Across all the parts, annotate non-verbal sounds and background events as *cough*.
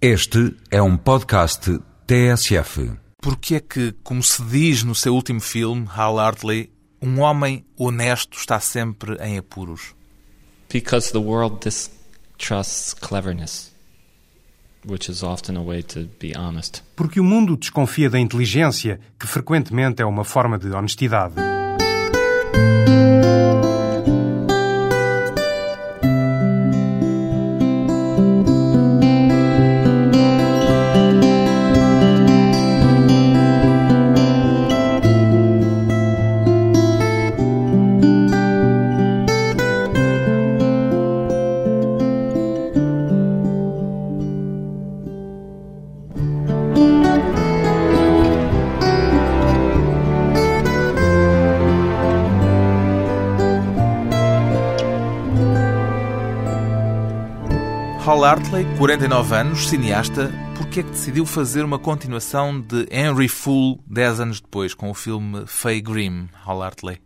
Este é um podcast TSF. Porque é que, como se diz no seu último filme, Hal Hartley, um homem honesto está sempre em apuros? Because the world distrusts cleverness, which is often a way to be honest. Porque o mundo desconfia da inteligência, que frequentemente é uma forma de honestidade. 49 anos, cineasta, porque é que decidiu fazer uma continuação de Henry Fool 10 anos depois, com o filme Faye Grimm, Hal Hartley?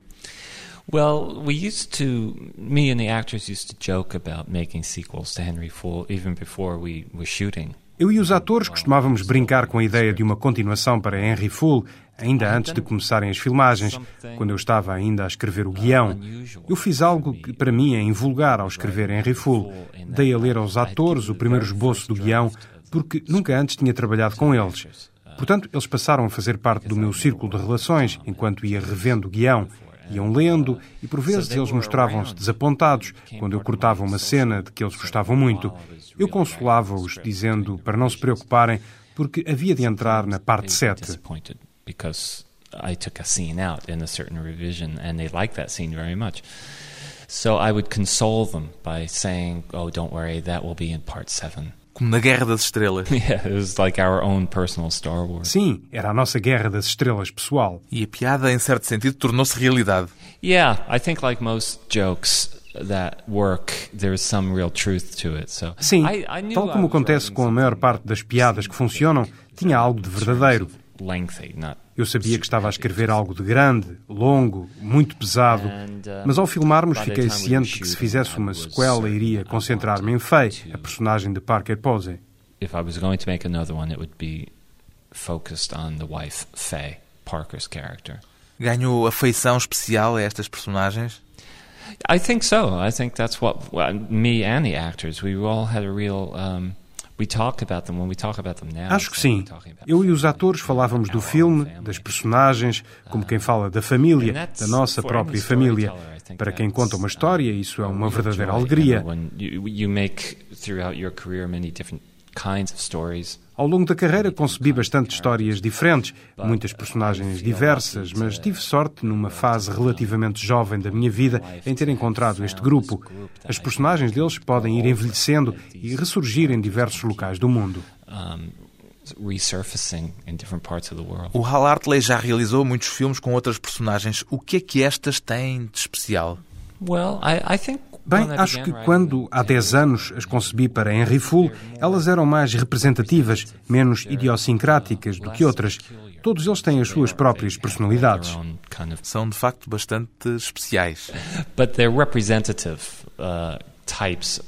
Well, we used to, me and the actors used to joke about making sequels to Henry Fool even before we were shooting. Eu e os atores costumávamos brincar com a ideia de uma continuação para Henry Full, ainda antes de começarem as filmagens, quando eu estava ainda a escrever o guião. Eu fiz algo que para mim é invulgar ao escrever Henry Full. Dei a ler aos atores o primeiro esboço do guião, porque nunca antes tinha trabalhado com eles. Portanto, eles passaram a fazer parte do meu círculo de relações enquanto ia revendo o guião. Iam lendo e por vezes eles mostravam-se desapontados quando eu cortava uma cena de que eles gostavam muito. Eu consolava-os dizendo para não se preocuparem porque havia de entrar na parte 7. Disappointed because I took a scene out in a certain revision and they liked that scene very much. So I would console them by saying, "Oh, don't worry, that will be in part 7." Como na Guerra das Estrelas. *laughs* Yeah, it was like our own personal Star Wars. Sim, era a nossa guerra das estrelas pessoal. E a piada, em certo sentido, tornou-se realidade. Yeah, I think like most jokes that work, there's some real truth to it. So Sim, I, I knew tal como acontece com a maior parte das piadas que funcionam, tinha algo de verdadeiro. lengthy, not Eu sabia que estava a escrever algo de grande, longo, muito pesado, mas ao filmarmos fiquei ciente que se fizesse uma sequela iria concentrar-me em Faye, a personagem de Parker Posey. if I was going to make another one, it would be focused on the wife Faye, Parker's character. Ganhou afeição especial a estas personagens? I think so. I think that's what well, me and the actors we all had a real. Um, we talk about them when we talk about them now. Acho que sim. Eu e os atores falávamos do filme, das personagens, como quem fala da família, da nossa própria família. Para quem conta uma história, isso é uma verdadeira alegria. Ao longo da carreira concebi bastante histórias diferentes, muitas personagens diversas, mas tive sorte numa fase relativamente jovem da minha vida em ter encontrado este grupo. As personagens deles podem ir envelhecendo e ressurgir em diversos locais do mundo. Resurfacing in different parts of the world. O Hal Hartley já realizou muitos filmes com outras personagens. O que é que estas têm de especial? Well, I, I think Bem, I acho que writing quando há 10 anos as concebi para Henry Full, elas eram mais representativas, menos idiosincráticas do que outras. Todos eles têm as suas próprias personalidades. São, de facto, bastante especiais. but they're representative uh, types.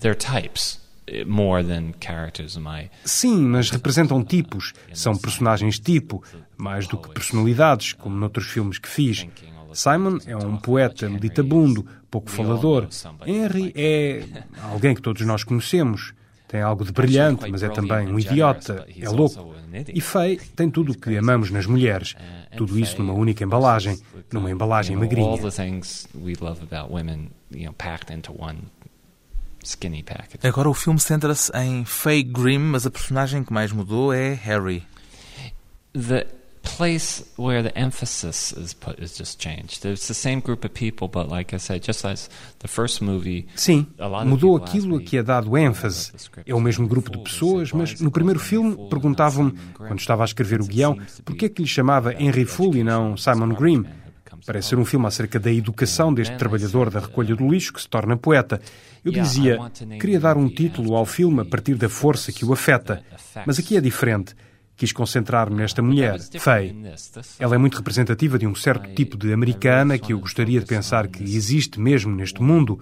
They're types eh, more than characters. Am I? Sim, mas representam tipos. São personagens tipo, mais do que personalidades, como noutros filmes que fiz. Simon é um poeta meditabundo, pouco falador. Henry é alguém que todos nós conhecemos. Tem algo de brilhante, mas é também um idiota, é louco. E Faye tem tudo o que amamos nas mulheres. Tudo isso numa única embalagem, numa embalagem magrinha. the things we love about women, you know, packed into one skinny package. Agora o filme centra-se em Faye Grimm, mas a personagem que mais mudou é Harry. The place where the emphasis is put is just changed. It's the same group of people, but like I said, just as the first movie, Sim, a lot of mudou aquilo a que é dado ênfase. É o mesmo grupo de pessoas, mas no primeiro filme perguntavam-me, quando estava a escrever o guião, porquê é que lhe chamava Henry Full e não Simon Grimm? Parece ser um filme acerca da educação deste trabalhador da recolha do lixo que se torna poeta. Eu dizia, queria dar um título ao filme a partir da força que o afeta. Mas aqui é diferente. Quis concentrar-me nesta mulher, Faye. Ela é muito representativa de um certo tipo de americana que eu gostaria de pensar que existe mesmo neste mundo.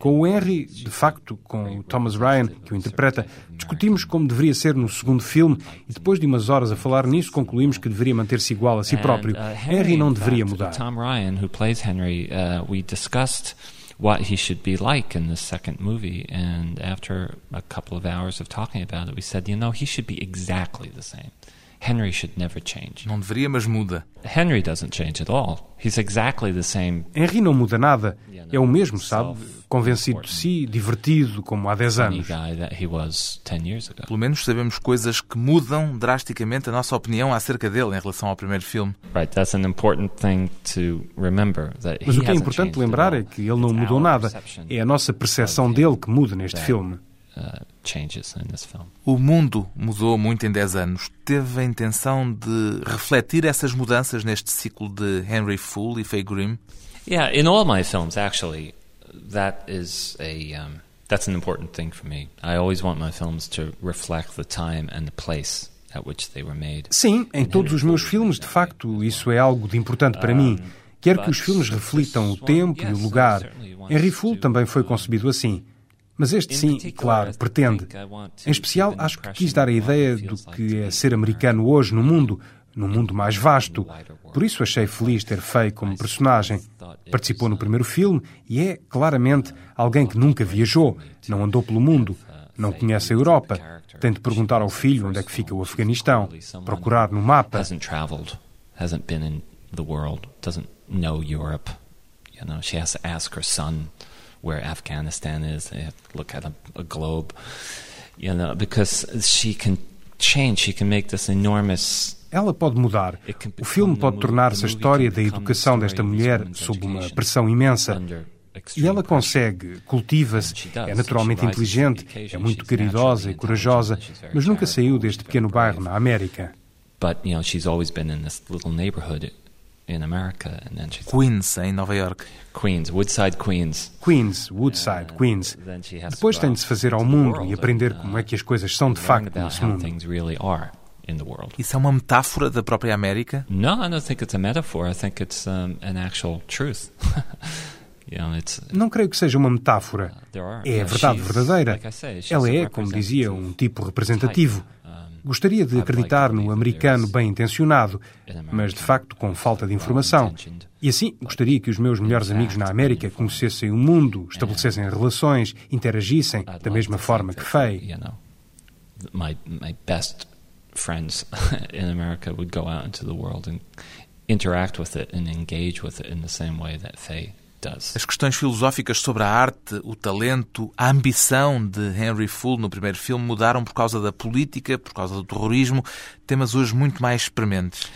Com o Henry, de facto, com o Thomas Ryan, que o interpreta, discutimos como deveria ser no segundo filme e depois de umas horas a falar nisso concluímos que deveria manter-se igual a si próprio. Henry não deveria mudar. Tom Ryan, who plays Henry, uh, we discussed what he should be like in the second movie. And after a couple of hours of talking about it, we said, you know, he should be exactly the same. Henry should never change. Não deveria, mas muda. Henry doesn't change at all. He's exactly the same. Henry não muda nada. É o mesmo, sabe? Convencido de si, divertido, como há 10 anos. Pelo menos sabemos coisas que mudam drasticamente a nossa opinião acerca dele em relação ao primeiro filme. Mas o que é importante lembrar é que ele não mudou nada. É a nossa percepção dele que muda neste filme. Uh, changes in this film. O mundo mudou muito em 10 anos. Teve a intenção de refletir essas mudanças neste ciclo de Henry Fool e Faye Grimm? Yeah, in all my films actually that is a um, that's an important thing for me. I always want my films to reflect the time and the place at which they were made. Sim, em todos os meus filmes, de facto, isso é algo de importante para mim. Quero que os filmes reflitam o tempo e o lugar. Henry Fool também foi concebido assim. Mas este sim, claro, pretende. Em especial, acho que quis dar a ideia do que é ser americano hoje no mundo, num mundo mais vasto. Por isso achei feliz ter Faye como personagem. Participou no primeiro filme e é, claramente, alguém que nunca viajou, não andou pelo mundo, não conhece a Europa. Tem de perguntar ao filho onde é que fica o Afeganistão, procurar no mapa. Hasn't where Afghanistan is. They have to look at a, a globe, you know, because she can change. She can make this enormous ela pode mudar. O filme pode tornar-se a história da educação desta mulher sob uma pressão imensa. E ela consegue, cultiva-se, é naturalmente inteligente, é muito caridosa e corajosa, mas nunca saiu deste pequeno bairro na América. But, you know, she's always been in this little neighborhood in America, and then she's Queens, em Nova York. Queens, Woodside, Queens. Queens, Woodside, Queens. Depois tem de se fazer ao mundo e aprender como é que as coisas são de facto nesse mundo. Isso é uma metáfora da própria América? No, I don't think it's a metaphor. I think it's um, an actual truth. *laughs* Não creio que seja uma metáfora. É a verdade verdadeira. Ela é, como dizia, um tipo representativo. Gostaria de acreditar no americano bem intencionado, mas de facto com falta de informação. E assim, gostaria que os meus melhores amigos na América conhecessem o mundo, estabelecessem relações, interagissem da mesma forma que Faye. My, my best friends *laughs* in America would go out into the world and interact with it and engage with it in the same way that Faye as questões filosóficas sobre a arte, o talento, a ambição de Henry Fool no primeiro filme mudaram por causa da política, por causa do terrorismo, temas hoje muito mais prementes.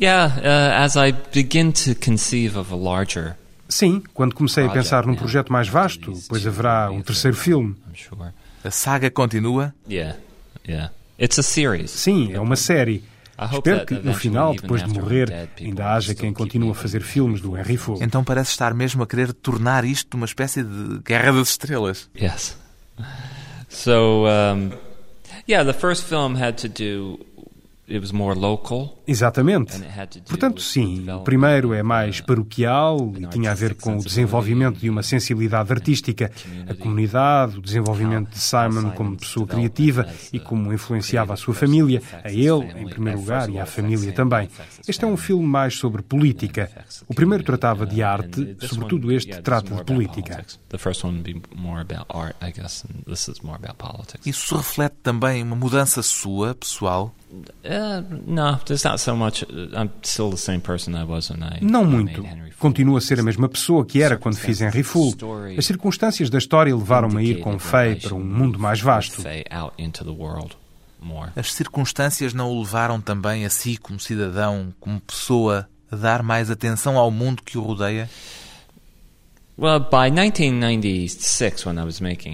Yeah, uh, as I begin to conceive of a larger Sim, quando comecei a pensar num projeto mais vasto, pois haverá um terceiro filme. A saga continua? Yeah, yeah. It's a series. Sim, é uma série. Espero que, no final, depois de morrer, ainda haja quem continue a fazer filmes do Henry Fogo. Então parece estar mesmo a querer tornar isto uma espécie de Guerra das Estrelas. Yes. So, um, yeah, the first film had to do Exatamente. Portanto, sim, o primeiro é mais paroquial e tinha a ver com o desenvolvimento de uma sensibilidade artística, a comunidade, o desenvolvimento de Simon como pessoa criativa e como influenciava a sua família, a ele, em primeiro lugar, e à família também. Este é um filme mais sobre política. O primeiro tratava de arte, sobretudo este trata de política. Isso reflete também uma mudança sua, pessoal? Uh, no, there's not so much. I'm still the same person I was when I. Não muito. Continuo a ser a mesma pessoa que era quando fiz Henry Fool. As circunstâncias da história levaram-me a ir com Faye para um mundo mais vasto. As circunstâncias não o levaram também a si, como cidadão, como pessoa, a dar mais atenção ao mundo que o rodeia?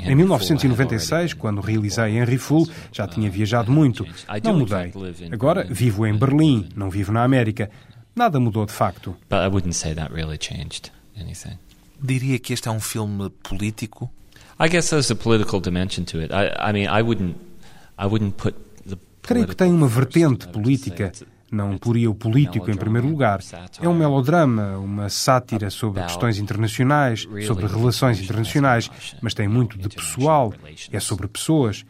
Em 1996, quando realizei Henry Fool, já tinha viajado muito. Não mudei. Agora vivo em Berlim, não vivo na América. Nada mudou de facto. Diria que este é um filme político? I guess there's a political dimension to it. I, I mean, I wouldn't, I wouldn't put Creio que tem uma vertente política. Não poria o político em primeiro lugar. É um melodrama, uma sátira sobre questões internacionais, sobre relações internacionais, mas tem muito de pessoal, é sobre pessoas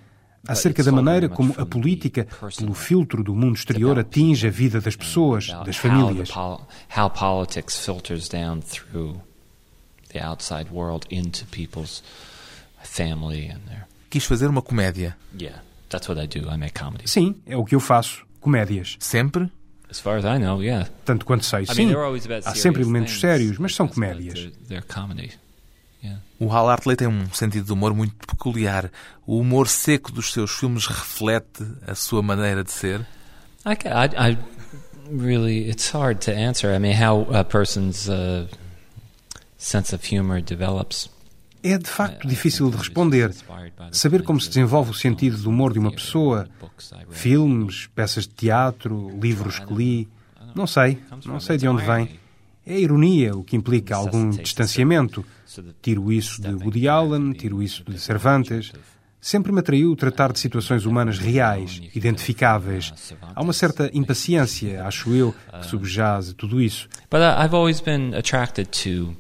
acerca da maneira como a política, pelo filtro do mundo exterior, atinge a vida das pessoas, das famílias. How politics filters down through the outside world into people's family and their. Quis fazer uma comédia. Yeah, that's what I do. I make comedy. Sim, é o que eu faço. Comédias. Sempre? As far as I know, yeah. Tanto quanto sei, sim. Há sempre elementos sérios, mas são comédias. O Hal Hartley tem um sentido de humor muito peculiar. O humor seco dos seus filmes reflete a sua maneira de ser? I, I, I really, it's hard to answer. I mean, how a person's uh, sense of humor develops. É de facto difícil de responder. Saber como se desenvolve o sentido do humor de uma pessoa, filmes, peças de teatro, livros que li, não sei, não sei de onde vem. É a ironia o que implica algum distanciamento. Tiro isso de Woody Allen, tiro isso de Cervantes. Sempre me atraiu tratar de situações humanas reais, identificáveis. Há uma certa impaciência, acho eu, que subjaz a tudo isso. But I've always been attracted to,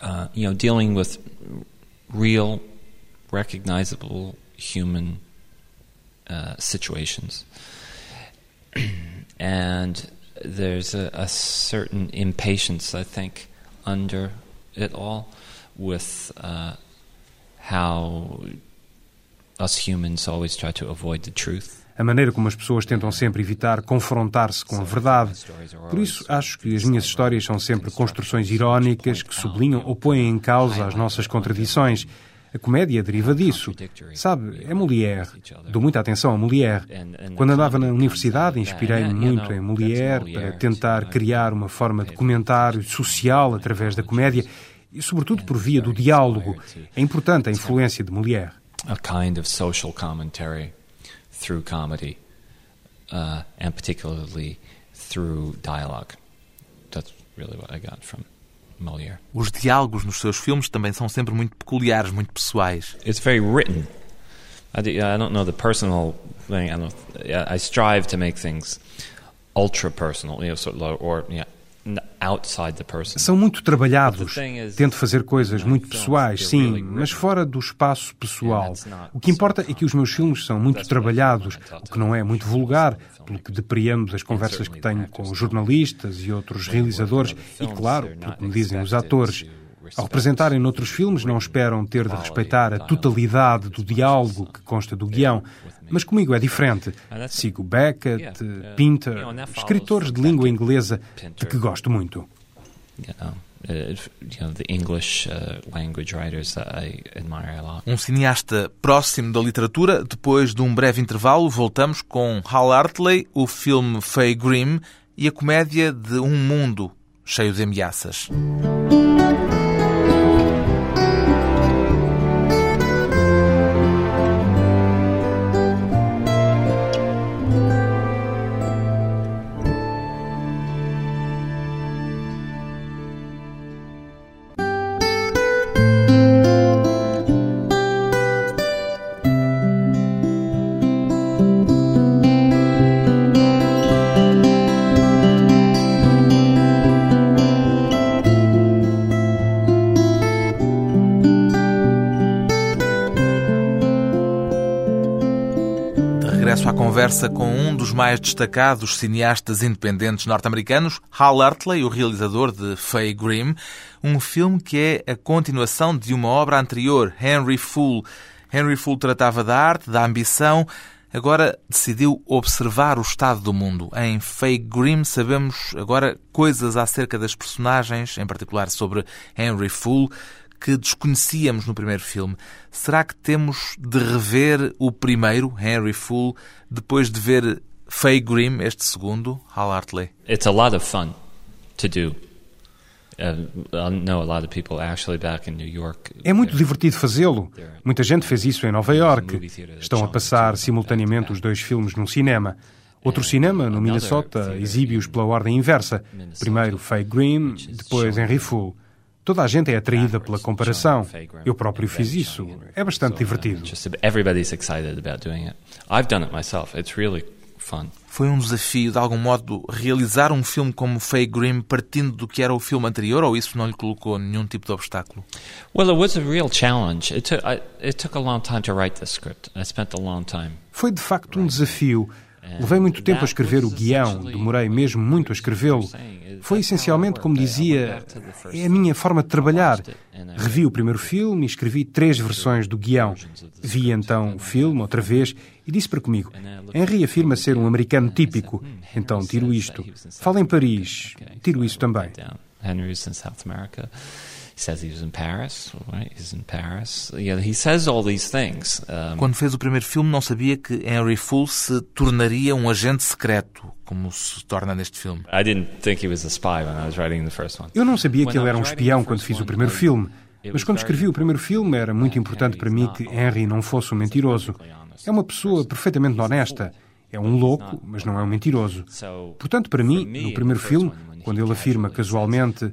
uh, you know, dealing with real, recognizable human uh, situations. *clears throat* and there's a, a certain impatience, I think, under it all with uh, how us humans always try to avoid the truth. A maneira como as pessoas tentam sempre evitar confrontar-se com a verdade. Por isso, acho que as minhas histórias são sempre construções irónicas que sublinham ou põem em causa as nossas contradições. A comédia deriva disso. Sabe, é Molière. Dou muita atenção a Molière. Quando andava na universidade, inspirei-me muito em Molière para tentar criar uma forma de comentário social através da comédia e, sobretudo, por via do diálogo. É importante a influência de Molière. A kind of social commentary through comedy, uh, and particularly through dialogue. That's really what I got from Molière. Os diálogos nos seus filmes também são sempre muito peculiares, muito pessoais. It's very written. I, I don't know the personal thing. I, I strive to make things ultra personal, you know, sort of, or yeah, São muito trabalhados. Tento fazer coisas muito pessoais, sim, mas fora do espaço pessoal. O que importa é que os meus filmes são muito trabalhados, o que não é muito vulgar, pelo que depreendo das conversas que tenho com jornalistas e outros realizadores. e, claro, pelo que me dizem os atores. Ao representarem noutros filmes, não esperam ter de respeitar a totalidade do diálogo que consta do guião, mas comigo é diferente. Sigo Beckett, Pinter, escritores de língua inglesa de que gosto muito. Um cineasta próximo da literatura. Depois de um breve intervalo, voltamos com Hal Hartley, o filme Faye Grimm e a comédia de Um Mundo Cheio de Ameaças. Conversa com um dos mais destacados cineastas independentes norte-americanos, Hal Hartley, o realizador de Faye Grimm, um filme que é a continuação de uma obra anterior, Henry Fool. Henry Fool tratava da arte, da ambição, agora decidiu observar o estado do mundo. Em Faye Grimm sabemos agora coisas acerca das personagens, em particular sobre Henry Fool, que desconhecíamos no primeiro filme. Será que temos de rever o primeiro, Henry Fool, depois de ver Faye Grimm, este segundo, Hal Hartley? It's a lot of fun to do. É muito divertido fazê-lo. Muita gente fez isso em Nova York. Estão a passar simultaneamente os dois filmes num cinema. Outro cinema, no Minnesota, exibe-os pela ordem inversa. Primeiro Faye Grimm, depois Henry Fool. Toda a gente é atraída pela comparação. Eu próprio fiz isso. É bastante divertido. Everybody's excited about doing it. I've done it myself. It's really fun. Foi um desafio, de algum modo, realizar um filme como Faye Grimm partindo do que era o filme anterior, ou isso não lhe colocou nenhum tipo de obstáculo? Well, it was a real challenge. It took, I, it took a long time to write the script. I spent a long time. Foi de facto um desafio. Levei muito tempo a escrever o guião, demorei mesmo muito a escrevê-lo. Foi essencialmente, como dizia, é a minha forma de trabalhar. Revi o primeiro filme e escrevi três versões do guião. Vi então o filme outra vez e disse para comigo: Henry afirma ser um americano típico, então tiro isto. Fala em Paris, tiro isso também. In South America. He says he was in Paris, right? He's in Paris. Yeah, he says all these things. Um, Quando fez o primeiro filme, não sabia que Henry Full se tornaria um agente secreto, como se torna neste filme. I didn't think he was a spy when I was writing the first one. Eu não sabia que ele era um espião quando fiz o primeiro filme. Mas quando escrevi o primeiro filme, era muito importante para mim que Henry não fosse um mentiroso. É uma pessoa perfeitamente honesta. É um louco, mas não é um mentiroso. Portanto, para mim, no primeiro filme, quando ele afirma casualmente,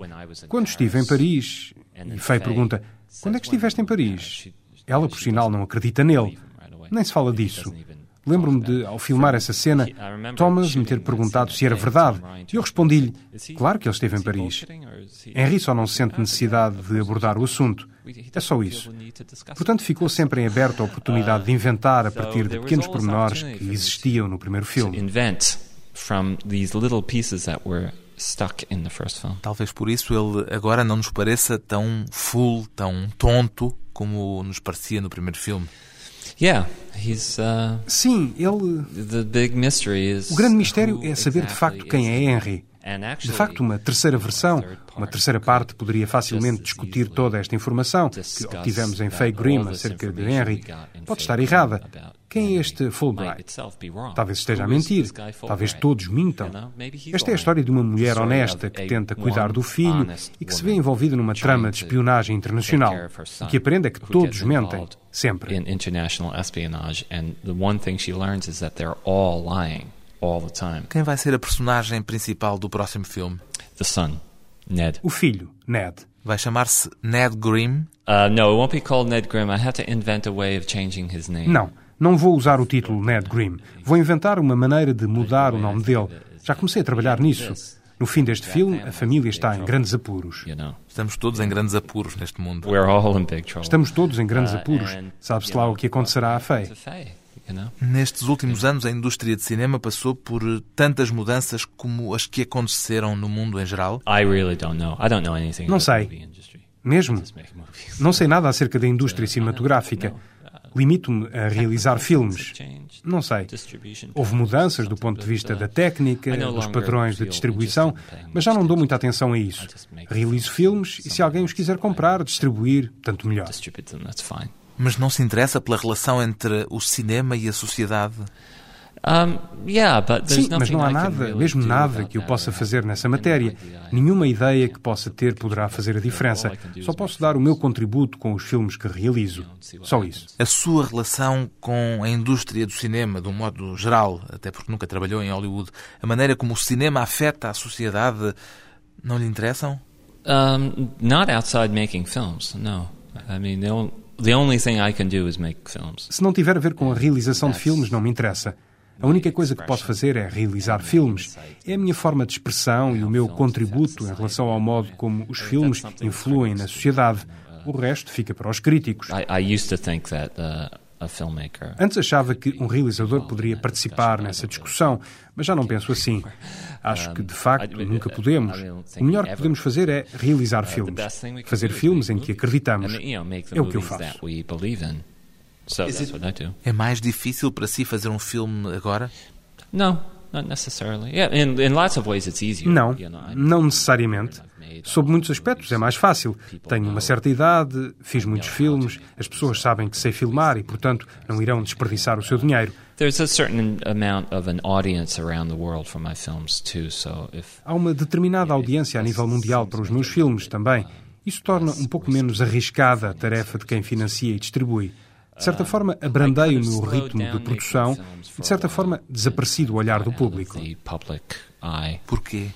quando estive em Paris, e Faye pergunta, quando é que estiveste em Paris? Ela, por sinal, não acredita nele. Nem se fala disso. Lembro-me de, ao filmar essa cena, Thomas me ter perguntado se era verdade. E eu respondi-lhe, claro que ele esteve em Paris. Henry só não sente necessidade de abordar o assunto. É só isso. Portanto, ficou sempre em aberto a oportunidade de inventar a partir de pequenos pormenores que existiam no primeiro filme. Stuck in the first film. Talvez por isso ele agora não nos pareça tão full, tão tonto como nos parecia no primeiro filme. Yeah, he's, uh, Sim, ele. the big mystery is O grande mistério é saber de facto quem é he. Henry. De facto, uma terceira versão, uma terceira parte, poderia facilmente discutir toda esta informação que obtivemos em Faye Grimm acerca de Henry. Pode estar errada. Quem é este Fulbright? Talvez esteja a mentir. this guy Fulbright? Talvez todos mintam. Esta é a história de uma mulher Story honesta of que a tenta cuidar do filho honest e que se vê woman envolvida numa trama de to espionagem take internacional. care of her son, O que aprende é que todos mentem, sempre. In international espionage, and the one thing she learns is that they're all lying all the time. Quem vai ser a personagem principal do próximo filme? The son, Ned. O filho, Ned. Vai chamar-se Ned Grimm? Uh, no, it won't be called Ned Grimm. I have to invent a way of changing his name. Não, não vou usar o título Ned Grimm. Vou inventar uma maneira de mudar o nome dele. Já comecei a trabalhar nisso. No fim deste filme, a família está em grandes apuros. Estamos todos em grandes apuros neste mundo. we're all in big trouble. Estamos todos em grandes Uh, apuros. and, Sabe-se lá o que acontecerá you know? Nestes últimos anos, a indústria de cinema passou por tantas mudanças como as que aconteceram no mundo em geral. I really don't know. I don't know anything Não sei. Mesmo? Não sei nada acerca da indústria cinematográfica. Limito-me a realizar filmes. Não sei. Houve mudanças do ponto de vista da técnica, dos padrões de distribuição, mas já não dou muita atenção a isso. Realizo filmes e se alguém os quiser comprar, distribuir, tanto melhor. Mas não se interessa pela relação entre o cinema e a sociedade. Um, yeah, but Sim, mas não há nada, really mesmo nada que eu possa fazer nessa matéria. Nenhuma ideia que possa ter poderá fazer a diferença. Só posso dar o meu contributo com os filmes que realizo. Só isso. A sua relação com a indústria do cinema, de um modo geral, até porque nunca trabalhou em Hollywood, a maneira como o cinema afeta a sociedade, não lhe interessam? Um, not outside making films. No, I mean the only thing I can do is make films. Se não tiver a ver com a realização de filmes, não me interessa. A única coisa que posso fazer é realizar filmes. É a minha forma de expressão e o meu contributo em relação ao modo como os filmes influem na sociedade. O resto fica para os críticos. Uh. Antes achava que um realizador poderia participar nessa discussão, mas já não penso assim. Acho que, de facto, nunca podemos. O melhor que podemos fazer é realizar filmes. Fazer filmes em que acreditamos. É o que eu faço. So that's what I do. É mais difícil para si fazer um filme agora? No, not necessarily. Yeah, in in lots of ways it's easier. Não, não necessariamente. Sob muitos aspectos é mais fácil. Tenho uma certa idade, fiz muitos filmes, as pessoas sabem que sei filmar e, portanto, não irão desperdiçar o seu dinheiro. There's a certain amount of an audience around the world for my films too. So if Há uma determinada audiência a nível mundial para os meus filmes também. Isso torna um pouco menos arriscada a tarefa de quem financia e distribui. De certa forma, abrandei o meu ritmo de produção e, de certa forma, desapareci do olhar do público. the public eye, Porquê?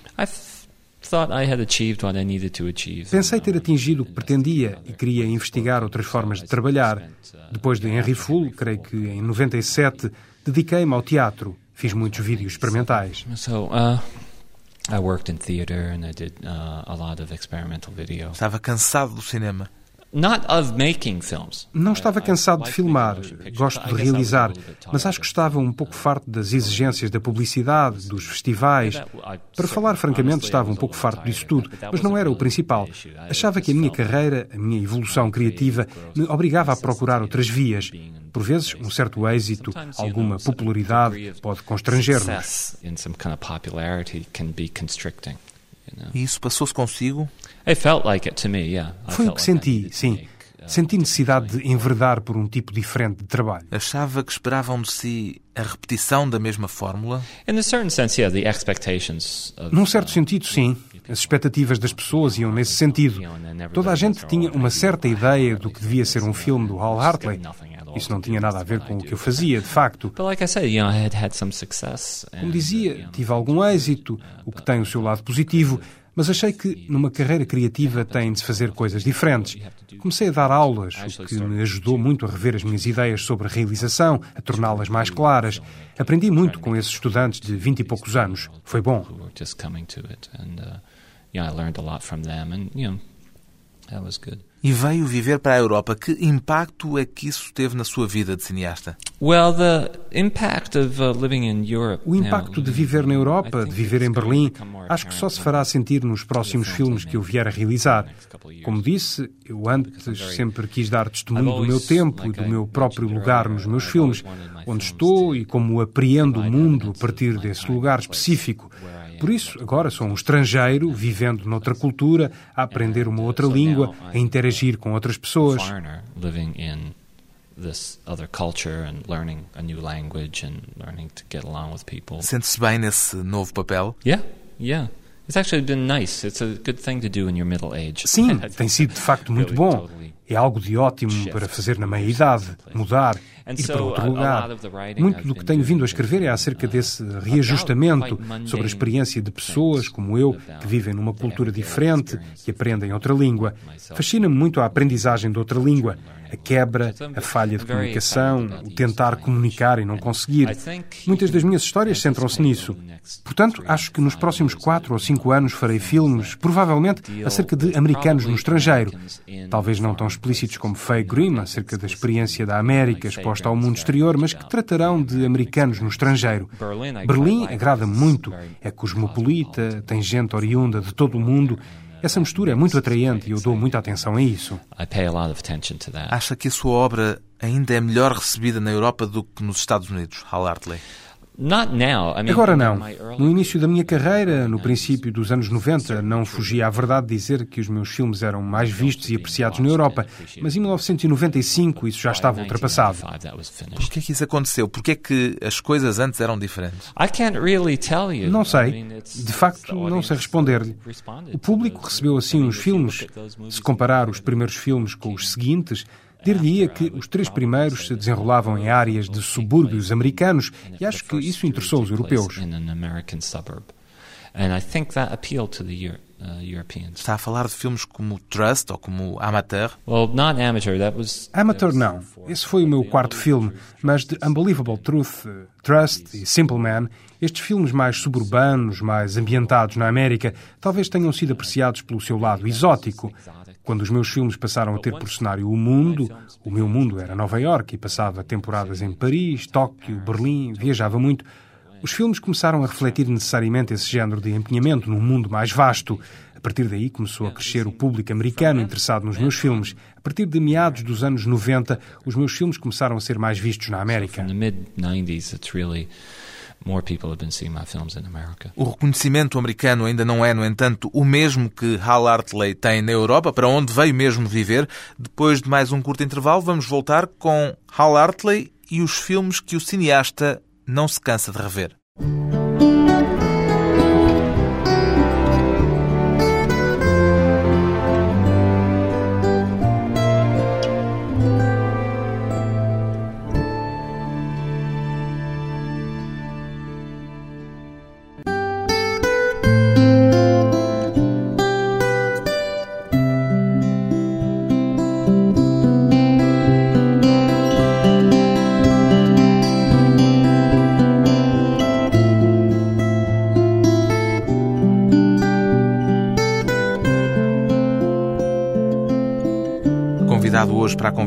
Pensei ter atingido o que pretendia e queria investigar outras formas de trabalhar. Depois de Henry Full, creio que em 97, dediquei-me ao teatro. Fiz muitos vídeos experimentais. So, uh, I worked in theater and I did uh, a lot of experimental video. Estava cansado do cinema. Não estava cansado de filmar, gosto de realizar, mas acho que estava um pouco farto das exigências da publicidade, dos festivais. Para falar francamente, estava um pouco farto disso tudo, mas não era o principal. Achava que a minha carreira, a minha evolução criativa, me obrigava a procurar outras vias. Por vezes, um certo êxito, alguma popularidade pode constranger-nos. E isso passou-se consigo? Foi o que senti, sim. Senti necessidade de enverdar por um tipo diferente de trabalho. Achava que esperavam de si a repetição da mesma fórmula? Num certo sentido, sim. As expectativas das pessoas iam nesse sentido. Toda a gente tinha uma certa ideia do que devia ser um filme do Hal Hartley. Isso não tinha nada a ver com o que eu fazia, de facto. Como dizia, tive algum êxito, o que tem o seu lado positivo, mas achei que numa carreira criativa tem de se fazer coisas diferentes. Comecei a dar aulas, o que me ajudou muito a rever as minhas ideias sobre a realização, a torná-las mais claras. Aprendi muito com esses estudantes de vinte e poucos anos. Foi bom. That was good e veio viver para a Europa. Que impacto é que isso teve na sua vida de cineasta? Well, the impact of uh, living in Europe. O impacto de viver na Europa, de viver em Berlim, acho que só se fará sentir nos próximos filmes que eu vier a realizar. Como disse, eu antes sempre quis dar testemunho do meu tempo e do meu próprio lugar nos meus filmes, onde estou e como apreendo o mundo a partir desse lugar específico. Por isso, agora sou um estrangeiro vivendo noutra cultura, a aprender uma outra língua, a interagir com outras pessoas. Sente-se bem nesse novo papel? Yeah, yeah. Sim, *laughs* tem sido de facto muito bom. É algo de ótimo para fazer na meia-idade, mudar, ir para outro lugar. Muito do que tenho vindo a escrever é acerca desse reajustamento sobre a experiência de pessoas como eu, que vivem numa cultura diferente, que aprendem outra língua. Fascina-me muito a aprendizagem de outra língua a quebra, a falha de comunicação, o tentar comunicar e não conseguir. Muitas das minhas histórias centram-se nisso. Portanto, acho que nos próximos quatro ou cinco anos farei filmes, provavelmente acerca de americanos no estrangeiro. Talvez não tão explícitos como Faye Grimm, acerca da experiência da América exposta ao mundo exterior, mas que tratarão de americanos no estrangeiro. Berlim agrada-me muito. É cosmopolita, tem gente oriunda de todo o mundo essa mistura é muito atraente e eu dou muita atenção a isso. Acha que a sua obra ainda é melhor recebida na Europa do que nos Estados Unidos, Hal Hartley? Agora não. No início da minha carreira, no princípio dos anos 90, não fugia à verdade dizer que os meus filmes eram mais vistos e apreciados na Europa, mas em 1995 isso já estava ultrapassado. Por que é que isso aconteceu? Por que é que as coisas antes eram diferentes? Não sei. De facto, não sei responder-lhe. O público recebeu assim os filmes. Se comparar os primeiros filmes com os seguintes, Dir-lhe-ia que os três primeiros se desenrolavam em áreas de subúrbios americanos e acho que isso interessou os europeus. Está a falar de filmes como Trust ou como Amateur? Amateur não. Esse foi o meu quarto filme, mas de Unbelievable Truth, Trust e Simple Man, estes filmes mais suburbanos, mais ambientados na América, talvez tenham sido apreciados pelo seu lado exótico. Quando os meus filmes passaram a ter por cenário o mundo, o meu mundo era Nova York e passava temporadas em Paris, Tóquio, Berlim, viajava muito. Os filmes começaram a refletir necessariamente esse género de empenhamento num mundo mais vasto. A partir daí começou a crescer o público americano interessado nos meus filmes. A partir de meados dos anos 90, os meus filmes começaram a ser mais vistos na América. O reconhecimento americano ainda não é, no entanto, o mesmo que Hal Hartley tem na Europa, para onde veio mesmo viver. Depois de mais um curto intervalo, vamos voltar com Hal Hartley e os filmes que o cineasta não se cansa de rever.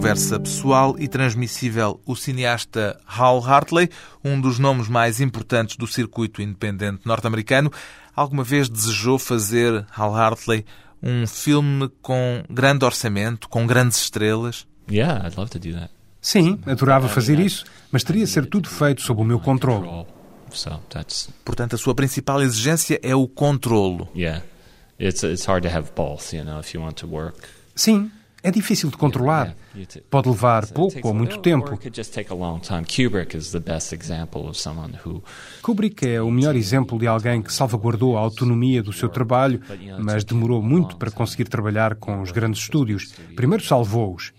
Conversa pessoal e transmissível o cineasta Hal Hartley, um dos nomes mais importantes do circuito independente norte-americano. Alguma vez desejou fazer, Hal Hartley, um filme com grande orçamento, com grandes estrelas? Yeah, I'd love to do that. Sim, adorava fazer isso, mas teria de ser tudo feito sob o meu controle. So that's Portanto, a sua principal exigência é o controlo. yeah. It's it's hard to have both, you know, if you want to work. Sim, é difícil de controlar. Pode levar pouco ou muito tempo. Kubrick is the best example of someone who Kubrick é o melhor exemplo de alguém que salvaguardou a autonomia do seu trabalho, mas demorou muito para conseguir trabalhar com os grandes estúdios. Primeiro salvou-os.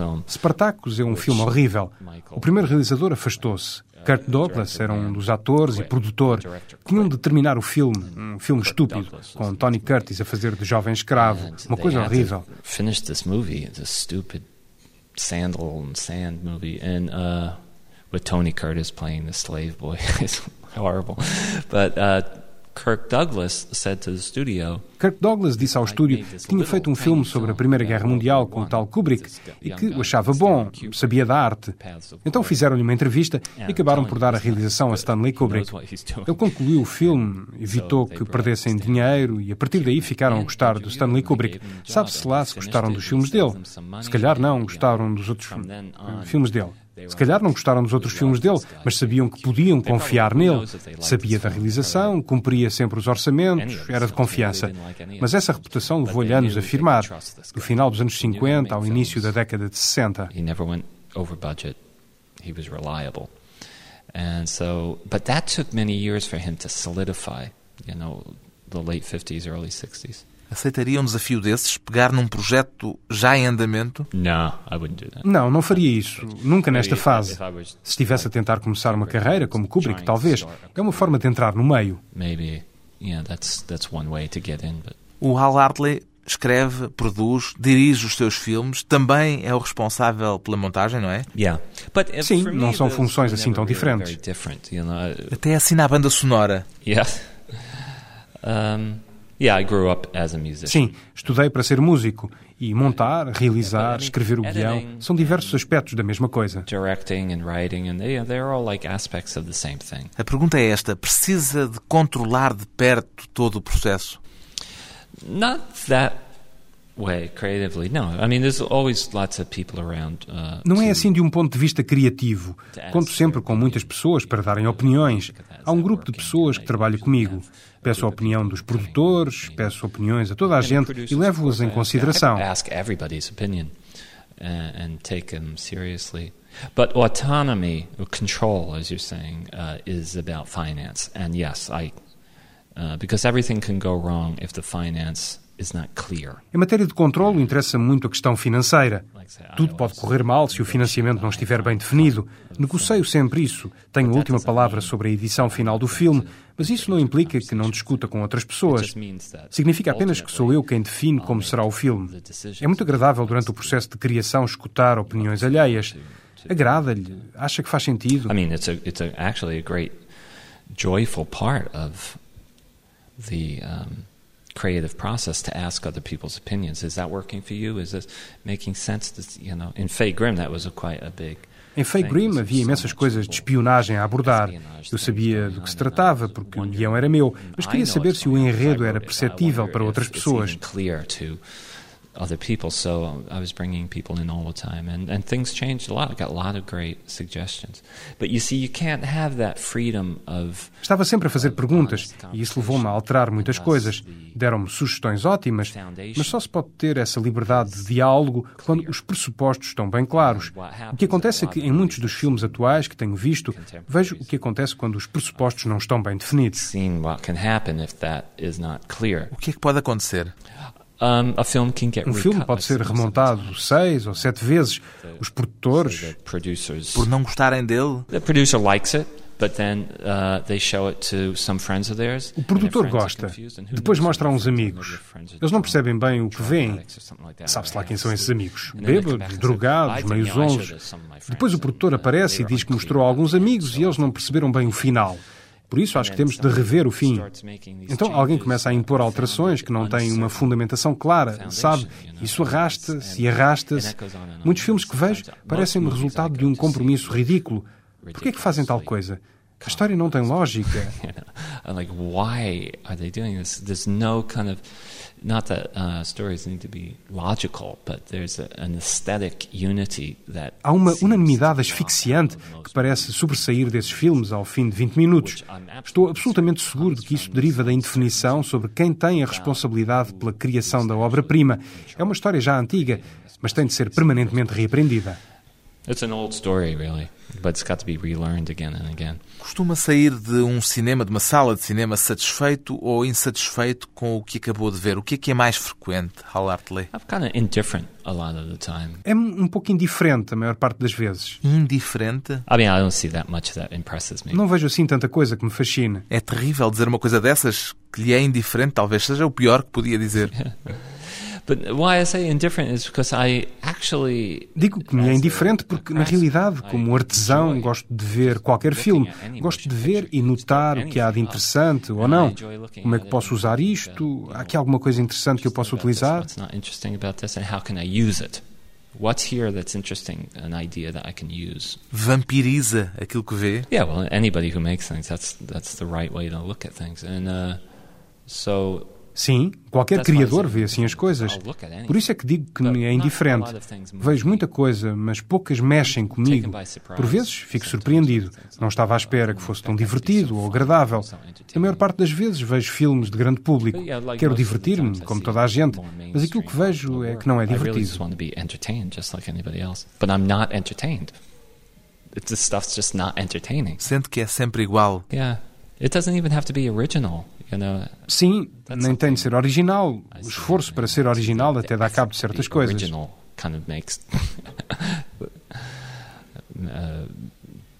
uh. Spartacus é um filme horrível. O primeiro realizador afastou-se. Kurt Douglas era um dos atores e produtor. Tinham de terminar o filme, um filme estúpido, com Tony Curtis a fazer de jovem escravo. Uma coisa horrível. Finish this movie, this stupid sandal and sand movie, and uh, with Tony Curtis playing the slave boy. *laughs* it's horrible. But uh, Kirk Douglas said to the studio, Kirk Douglas disse ao estúdio que tinha feito um filme sobre a Primeira Guerra Mundial com o tal Kubrick e que o achava bom, sabia da arte. Então fizeram-lhe uma entrevista e acabaram por dar a realização a Stanley Kubrick. Ele concluiu o filme, *laughs* evitou que perdessem dinheiro e a partir daí ficaram a gostar do Stanley Kubrick. Sabe-se lá se gostaram dos filmes dele. Se calhar não gostaram dos outros filmes dele. Se calhar não gostaram dos outros filmes dele, mas sabiam que podiam confiar nele. Sabia da realização, cumpria sempre os orçamentos, era de confiança. Mas essa reputação levou-lhe anos a firmar. Do final dos anos 50 ao início da década de 60. He never went over budget. He was reliable. And so, but that took many years for him to solidify, you know, the late 50s, early 60s. Aceitaria um desafio desses? Pegar num projeto já em andamento? Não, não faria isso. Nunca nesta Maybe fase. Se estivesse a tentar começar uma carreira como Kubrick, talvez. É uma forma de entrar no meio. maybe, yeah, that's that's one way to get in. But O Hal Hartley escreve, produz, dirige os seus filmes, também é o responsável pela montagem, não é? Sim, não são funções assim tão diferentes. Até assina a banda sonora. Yeah, *laughs* um, yeah. I grew up as a musician. Sim, estudei para ser músico. E montar, realizar, escrever o guião são diversos aspectos da mesma coisa. Directing and writing, and they, they're all like aspects of the same thing. A pergunta é esta: precisa de controlar de perto todo o processo? Not that way creatively. No, I mean, there's always lots of people around. Uh, Não é assim de um ponto de vista criativo. Conto sempre com muitas pessoas para darem opiniões. Há um grupo de pessoas que trabalha comigo. Peço a opinião dos produtores, peço opiniões a toda a gente e levo-as em consideração. Ask everybody's opinion uh, and take them seriously. But autonomy, or control, as you're saying, uh, is about finance. And yes, I, uh, because everything can go wrong if the finance. Em matéria de controlo, interessa muito a questão financeira. Tudo pode correr mal se o financiamento não estiver bem definido. Negocio sempre isso. Tenho a última palavra sobre a edição final do filme, mas isso não implica que não discuta com outras pessoas. Significa apenas que sou eu quem define como será o filme. É muito agradável durante o processo de criação escutar opiniões alheias. Agrada-lhe? Acha que faz sentido? I mean, it's a, it's a, actually a great, joyful part of the um, creative process to ask other people's opinions. Is that working for you? Is this making sense? This, you know, in Fay Grim, that was a quite a big. Em Fake Grim havia imensas coisas de espionagem a abordar. Eu sabia do que se tratava, porque o guião era meu, mas queria saber se o enredo era perceptível para outras pessoas. Other people. So I was bringing people in all the time, and, and things changed a lot. I got a lot of great suggestions. But you see, you can't have that freedom of Estava sempre a fazer perguntas e isso levou-me a alterar muitas coisas. Deram-me sugestões ótimas, mas só se pode ter essa liberdade de diálogo quando os pressupostos estão bem claros. O que acontece é que em muitos dos filmes atuais que tenho visto, vejo o que acontece quando os pressupostos não estão bem definidos. seeing what can happen if that is not clear. O que é que pode acontecer? Um, a film can get Um filme pode ser remontado seis ou sete vezes. Os produtores. Por não gostarem dele? The producer likes it, but then uh. O produtor gosta. Depois mostra a uns amigos. Eles não percebem bem o que veem. Sabe-se lá quem são esses amigos. Bêbados, drogados, meio zonzos. Depois o produtor aparece e diz que mostrou a alguns amigos e eles não perceberam bem o final. Por isso acho que temos de rever o fim. Então alguém começa a impor alterações que não têm uma fundamentação clara, sabe? Isso arrasta-se e arrasta-se. Muitos filmes que vejo parecem-me resultado de um compromisso ridículo. Por que é que fazem tal coisa? A história não tem lógica. *laughs* not that uh, stories need to be logical, but there's an aesthetic unity that Há uma unanimidade asfixiante que parece sobressair desses filmes ao fim de 20 minutos. Estou absolutamente seguro de que isso deriva da indefinição sobre quem tem a responsabilidade pela criação da obra-prima. É uma história já antiga, mas tem de ser permanentemente reaprendida. It's an old story, really, but it's got to be relearned again and again. Costuma sair de um cinema, de uma sala de cinema, satisfeito ou insatisfeito com o que acabou de ver? O que é que é mais frequente, Hal Hartley? I'm kind of indifferent a lot of the time. É um pouco indiferente a maior parte das vezes. Indiferente? I mean, I don't see that much that impresses me. Não vejo assim tanta coisa que me fascine. É terrível dizer uma coisa dessas que lhe é indiferente, talvez seja o pior que podia dizer. *laughs* Digo que me é indiferente porque, na realidade, como artesão, gosto de ver qualquer filme. Gosto de ver e notar o que há de interessante ou não. Como é que posso usar isto? Há aqui alguma coisa interessante que eu possa utilizar? What's not interesting about this and how can I use it? What's here that's interesting, an idea that I can use? Vampiriza aquilo que vê. Yeah, well, anybody who makes things, that's that's the right way to look at things. And uh, so Sim, qualquer criador vê assim as coisas. Por isso é que digo que me é indiferente. Vejo muita coisa, mas poucas mexem comigo. Por vezes fico surpreendido. Não estava à espera que fosse tão divertido ou agradável. A maior parte das vezes vejo filmes de grande público. Quero divertir-me, como toda a gente, mas aquilo que vejo é que não é divertido. Sente que é sempre igual. Yeah, it doesn't even have to be original. You know, Sim, nem tem de ser original. O esforço para ser original até dá cabo de certas coisas. Original kind of makes *laughs* uh,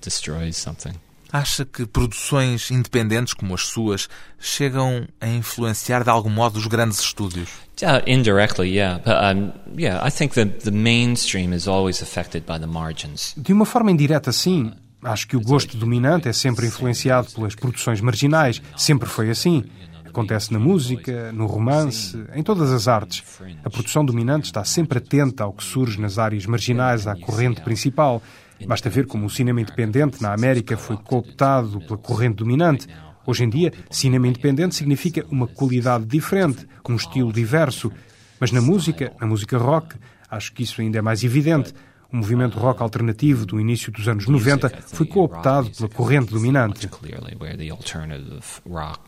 destroys something. Acha que produções independentes como as suas chegam a influenciar de algum modo os grandes estúdios? Yeah, indirectly, yeah. But um, yeah, I think that the mainstream is always affected by the margins. De uma forma indireta, sim. Acho que o gosto dominante é sempre influenciado pelas produções marginais. Sempre foi assim. Acontece na música, no romance, em todas as artes. A produção dominante está sempre atenta ao que surge nas áreas marginais à corrente principal. Basta ver como o cinema independente na América foi cooptado pela corrente dominante. Hoje em dia, cinema independente significa uma qualidade diferente, um estilo diverso. Mas na música, na música rock, acho que isso ainda é mais evidente. O movimento rock alternativo do início dos anos 90 foi cooptado pela corrente dominante. Much clearly, where the alternative rock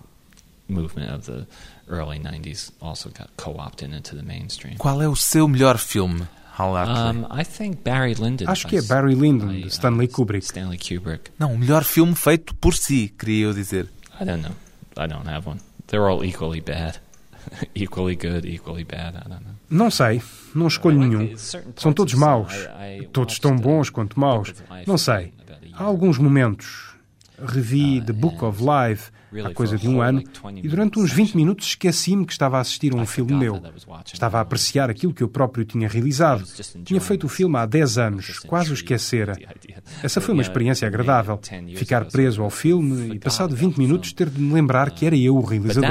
movement of the early 90s also got co-opted into the mainstream. Qual é o seu melhor filme? Um. Acho que é Barry Lyndon, de Stanley uh, Kubrick. Stanley Kubrick. Não, o melhor filme feito por si, queria eu dizer. I don't know. I don't have one. They're all equally bad. *laughs* equally good, equally bad. I don't know. Não sei, não escolho nenhum. São todos maus. Todos tão bons quanto maus. Não sei. Há alguns momentos. Revi The Book of Life há coisa de um ano e durante uns 20 minutos esqueci-me que estava a assistir a um filme meu. Estava a apreciar aquilo que eu próprio tinha realizado. Tinha feito o filme há 10 anos, quase o esquecera. Essa foi uma experiência agradável. Ficar preso ao filme e, passado 20 minutos, ter de me lembrar que era eu o realizador.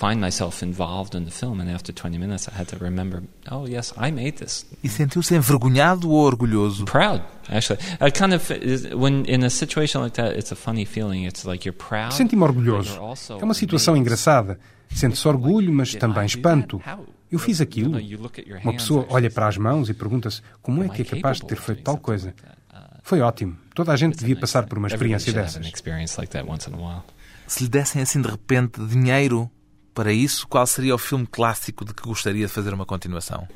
Find myself involved in the film, and after 20 minutes, I had to remember, oh yes, I made this. E sentiu-se envergonhado ou orgulhoso? Proud, actually. I kind of when in a situation like that, it's a funny feeling. It's like you're proud. Senti-me orgulhoso. É uma situação engraçada. Sente-se orgulho, mas também espanto. Eu fiz aquilo. Uma pessoa olha para as mãos e pergunta-se como é que é capaz de ter feito tal coisa. Uh, Foi ótimo. Toda a gente it's a devia passar por uma experiência dessas. Se lhe dessem assim de repente dinheiro para isso, qual seria o filme clássico de que gostaria de fazer uma continuação?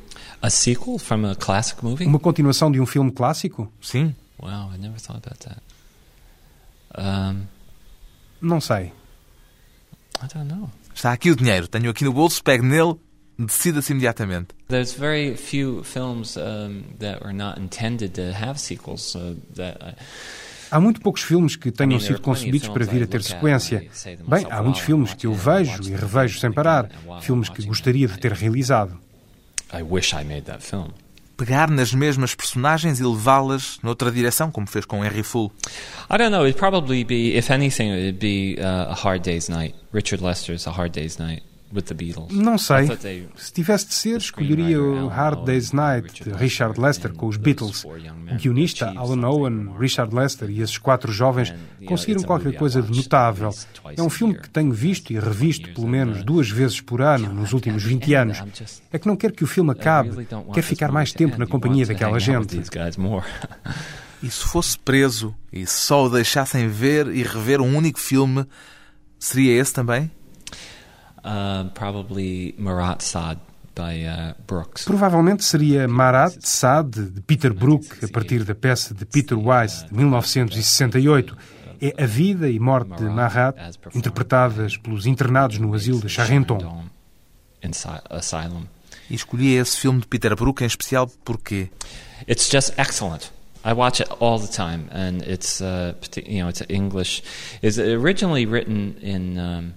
A sequel from a classic movie? Uma continuação de um filme clássico? Sim? Wow, I never thought about that. Um, Não sei. I don't know. Está aqui o dinheiro, tenho aqui no bolso, pegue nele, decida-se imediatamente. There's very few films um, that were not intended to have sequels. Uh, that I, Há muito poucos filmes que I tenham sido concebidos para vir a ter sequência. to Bem, há muitos "Wow, filmes que eu it, vejo watch e revejo sem parar. I'm Filmes que gostaria de ter realizado. I wish I made that film. pegar nas mesmas personagens e levá-las noutra direção, como fez com Henry Full? I don't know. It'd probably be, if anything, it'd be uh, a Hard Day's Night. Richard Lester's A Hard Day's Night. Não sei. Se tivesse de ser, escolheria o Hard Day's Night de Richard Lester com os Beatles. O guionista Alan Owen, Richard Lester e esses quatro jovens conseguiram qualquer coisa de notável. É um filme que tenho visto e revisto pelo menos duas vezes por ano nos últimos 20 anos. É que não quero que o filme acabe, quer ficar mais tempo na companhia daquela gente. E se fosse preso e só o deixassem ver e rever um único filme, seria esse também? Uh, probably Marat Sade by uh, Brooks. Provavelmente seria Marat Sade de Peter Brook, a partir da peça de Peter Weiss de 1968. É a vida e morte de Marat, interpretadas pelos internados no asilo de Charenton. E escolhi esse filme de Peter Brook em especial porque It's just excellent. I watch it all the time, and it's uh, you know it's English. It's originally written in um,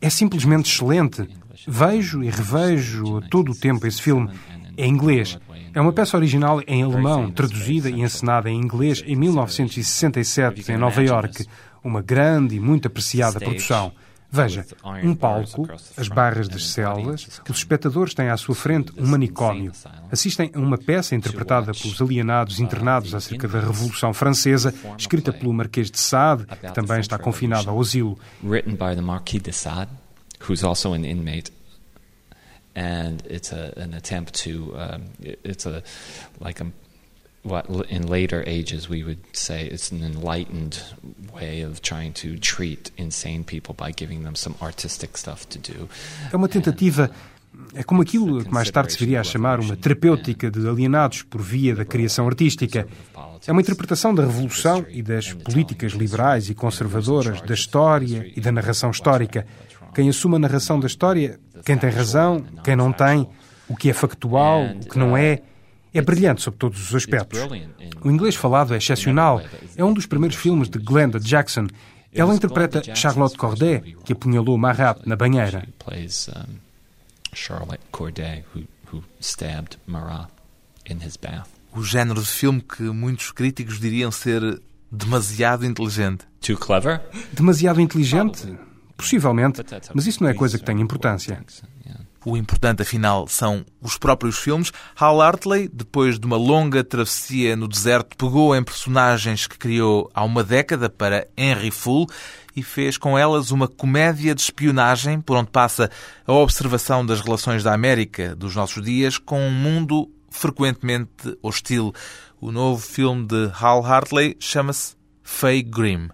É simplesmente excelente. Vejo e revejo todo o tempo esse filme. É inglês. É uma peça original em alemão, traduzida e encenada em inglês em 1967 em Nova York. Uma grande e muito apreciada produção. Veja, um palco, as barras das celas, que os espectadores têm à sua frente um manicômio. Assistem a uma peça interpretada pelos alienados internados acerca da Revolução Francesa, escrita pelo Marquês de Sade, que também está confinado ao asilo. Written by the Marquis de Sade, who's also an inmate and it's a, an attempt to um, it's a like a what in later ages we would say it's an enlightened way of trying to treat insane people by giving them some artistic stuff to do. É uma tentativa é como aquilo que mais tarde se viria a chamar uma terapêutica de alienados por via da criação artística. É uma interpretação da revolução e das políticas liberais e conservadoras da história e da narração histórica. Quem assume a narração da história, quem tem razão, quem não tem, o que é factual, o que não é é brilhante sob todos os aspectos. O inglês falado é excepcional. É um dos primeiros filmes de Glenda Jackson. Ela interpreta Charlotte Corday, que apunhalou Marat na banheira. Charlotte Corday, who stabbed Marat in his bath. O género de filme que muitos críticos diriam ser demasiado inteligente. Too clever? Demasiado inteligente? Possivelmente, mas isso não é coisa que tem importância. O importante, afinal, são os próprios filmes. Hal Hartley, depois de uma longa travessia no deserto, pegou em personagens que criou há uma década para Henry Full e fez com elas uma comédia de espionagem por onde passa a observação das relações da América dos nossos dias com um mundo frequentemente hostil. O novo filme de Hal Hartley chama-se Faye Grimm.